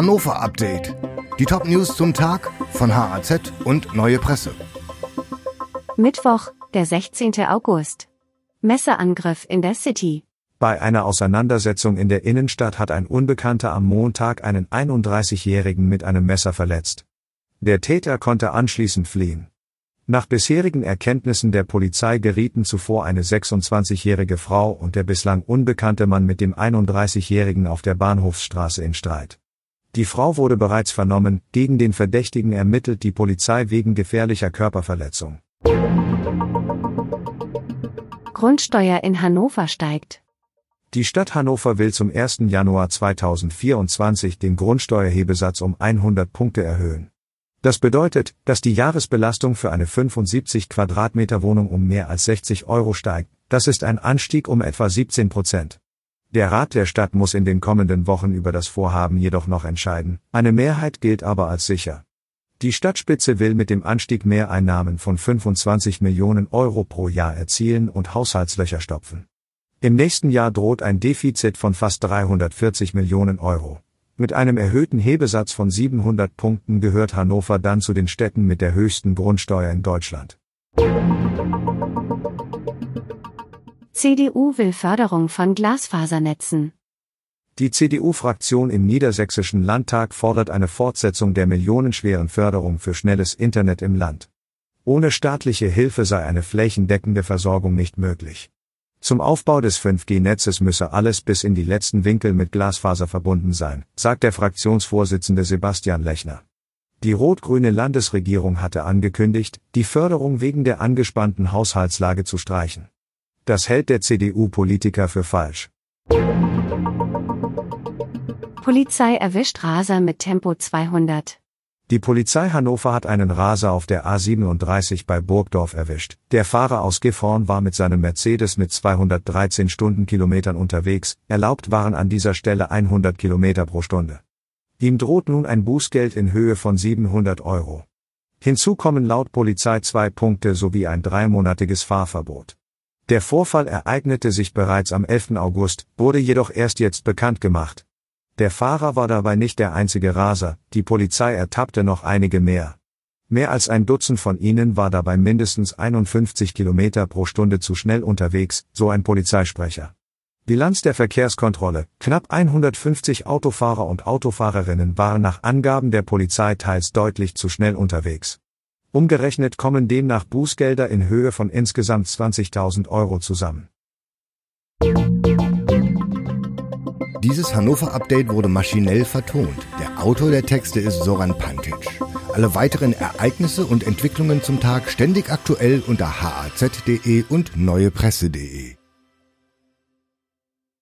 Hannover Update. Die Top News zum Tag von HAZ und Neue Presse. Mittwoch, der 16. August. Messerangriff in der City. Bei einer Auseinandersetzung in der Innenstadt hat ein Unbekannter am Montag einen 31-Jährigen mit einem Messer verletzt. Der Täter konnte anschließend fliehen. Nach bisherigen Erkenntnissen der Polizei gerieten zuvor eine 26-jährige Frau und der bislang unbekannte Mann mit dem 31-jährigen auf der Bahnhofsstraße in Streit. Die Frau wurde bereits vernommen, gegen den Verdächtigen ermittelt die Polizei wegen gefährlicher Körperverletzung. Grundsteuer in Hannover steigt. Die Stadt Hannover will zum 1. Januar 2024 den Grundsteuerhebesatz um 100 Punkte erhöhen. Das bedeutet, dass die Jahresbelastung für eine 75 Quadratmeter Wohnung um mehr als 60 Euro steigt. Das ist ein Anstieg um etwa 17 Prozent. Der Rat der Stadt muss in den kommenden Wochen über das Vorhaben jedoch noch entscheiden. Eine Mehrheit gilt aber als sicher. Die Stadtspitze will mit dem Anstieg Mehreinnahmen von 25 Millionen Euro pro Jahr erzielen und Haushaltslöcher stopfen. Im nächsten Jahr droht ein Defizit von fast 340 Millionen Euro. Mit einem erhöhten Hebesatz von 700 Punkten gehört Hannover dann zu den Städten mit der höchsten Grundsteuer in Deutschland. CDU will Förderung von Glasfasernetzen. Die CDU-Fraktion im Niedersächsischen Landtag fordert eine Fortsetzung der millionenschweren Förderung für schnelles Internet im Land. Ohne staatliche Hilfe sei eine flächendeckende Versorgung nicht möglich. Zum Aufbau des 5G-Netzes müsse alles bis in die letzten Winkel mit Glasfaser verbunden sein, sagt der Fraktionsvorsitzende Sebastian Lechner. Die rot-grüne Landesregierung hatte angekündigt, die Förderung wegen der angespannten Haushaltslage zu streichen. Das hält der CDU-Politiker für falsch. Polizei erwischt Raser mit Tempo 200. Die Polizei Hannover hat einen Raser auf der A37 bei Burgdorf erwischt. Der Fahrer aus Gifhorn war mit seinem Mercedes mit 213 Stundenkilometern unterwegs, erlaubt waren an dieser Stelle 100 Kilometer pro Stunde. Ihm droht nun ein Bußgeld in Höhe von 700 Euro. Hinzu kommen laut Polizei zwei Punkte sowie ein dreimonatiges Fahrverbot. Der Vorfall ereignete sich bereits am 11. August, wurde jedoch erst jetzt bekannt gemacht. Der Fahrer war dabei nicht der einzige Raser, die Polizei ertappte noch einige mehr. Mehr als ein Dutzend von ihnen war dabei mindestens 51 Kilometer pro Stunde zu schnell unterwegs, so ein Polizeisprecher. Bilanz der Verkehrskontrolle. Knapp 150 Autofahrer und Autofahrerinnen waren nach Angaben der Polizei teils deutlich zu schnell unterwegs. Umgerechnet kommen demnach Bußgelder in Höhe von insgesamt 20.000 Euro zusammen. Dieses Hannover-Update wurde maschinell vertont. Der Autor der Texte ist Soran Pantic. Alle weiteren Ereignisse und Entwicklungen zum Tag ständig aktuell unter haz.de und neuepresse.de.